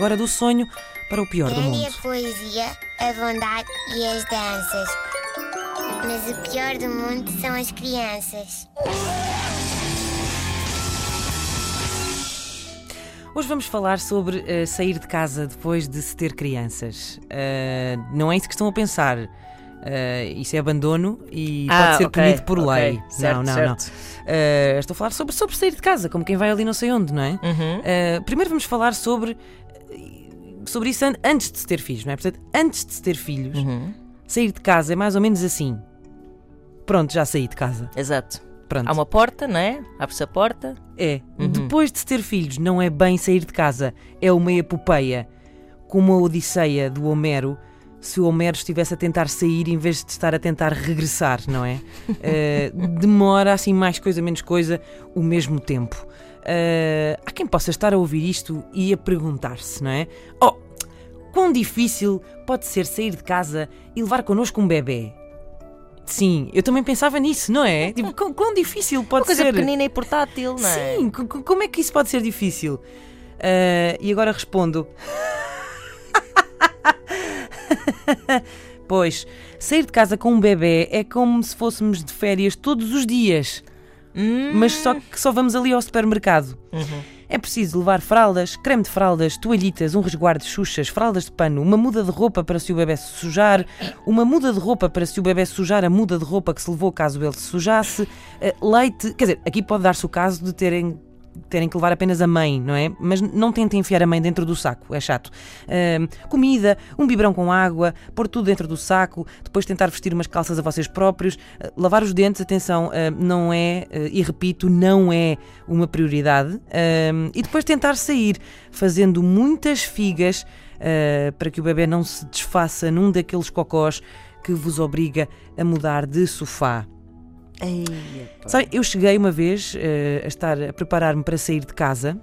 Agora do sonho para o pior do Grande é mundo. a poesia, a bondade e as danças. Mas o pior do mundo são as crianças. Hoje vamos falar sobre eh, sair de casa depois de se ter crianças. Eh, não é isso que estão a pensar. Eh, isso é abandono e Ah, pode ser ok, punido por ok. lei. Certo, não, não, certo. não. Estou a falar sobre, sobre sair de casa, como quem vai ali não sei onde, não é? Uhum. Primeiro vamos falar sobre, sobre isso an- antes de se ter filhos, não é? Portanto, antes de se ter filhos, Uhum. sair de casa é mais ou menos assim. Pronto, já saí de casa. Exato. Pronto. Há uma porta, não é? Abre-se a porta. É. Uhum. Depois de se ter filhos, não é bem sair de casa, é uma epopeia. Como a Odisseia do Homero, se o Homero estivesse a tentar sair em vez de estar a tentar regressar, não é? Eh, demora assim mais coisa, menos coisa, o mesmo tempo. Eh, há quem possa estar a ouvir isto e a perguntar-se, não é? Oh, quão difícil pode ser sair de casa e levar connosco um bebê? Sim, eu também pensava nisso, não é? Tipo, quão, quão difícil pode Uma coisa ser? pequenina e portátil, não é? Sim, co- co- como é que isso pode ser difícil? Ah, e agora respondo. pois, sair de casa com um bebê é como se fôssemos de férias todos os dias, Hum. mas só que só vamos ali ao supermercado. Uhum. É preciso levar fraldas, creme de fraldas, toalhitas, um resguardo de xuxas, fraldas de pano, uma muda de roupa para se o bebê se sujar, uma muda de roupa para se o bebê sujar a muda de roupa que se levou caso ele se sujasse, eh, leite. Quer dizer, aqui pode dar-se o caso de terem. Terem que levar apenas a mãe, não é? Mas não tentem enfiar a mãe dentro do saco, é chato. Comida, um biberão com água, pôr tudo dentro do saco, depois tentar vestir umas calças a vocês próprios, ah, lavar os dentes, atenção, não é, ah, e repito, não é uma prioridade. E depois tentar sair, fazendo muitas figas ah, para que o bebê não se desfaça num daqueles cocós que vos obriga a mudar de sofá. Sabe, eu cheguei uma vez eh, a estar a preparar-me para sair de casa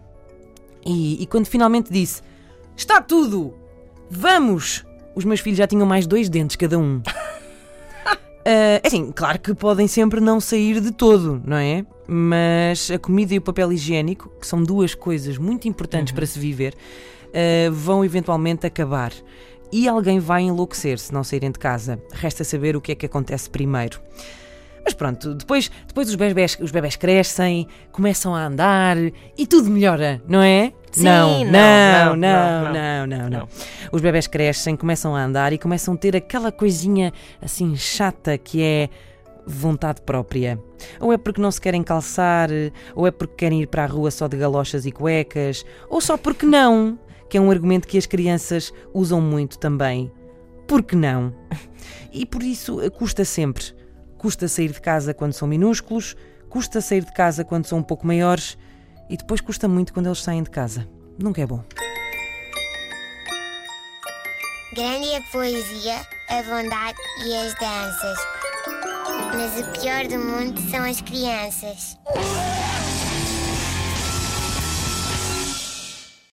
e, e quando finalmente disse: Está tudo! Vamos! Os meus filhos já tinham mais dois dentes cada um. É assim, claro que podem sempre não sair de todo, não é? Mas a comida e o papel higiênico, que são duas coisas muito importantes para se viver, eh, vão eventualmente acabar. E alguém vai enlouquecer se não saírem de casa. Resta saber o que é que acontece primeiro. Mas pronto, depois, depois os, bebés, os bebés crescem, começam a andar e tudo melhora, não é? Sim, não, não, não, não, não, não, não, Os bebés crescem, começam a andar e começam a ter aquela coisinha assim chata que é vontade própria. Ou é porque não se querem calçar, ou é porque querem ir para a rua só de galochas e cuecas, ou só porque não, que é um argumento que as crianças usam muito também. Porque não? E por isso custa sempre Custa sair de casa quando são minúsculos, custa sair de casa quando são um pouco maiores e depois custa muito quando eles saem de casa. Nunca é bom. Grande é a poesia, a bondade e as danças. Mas o pior do mundo são as crianças.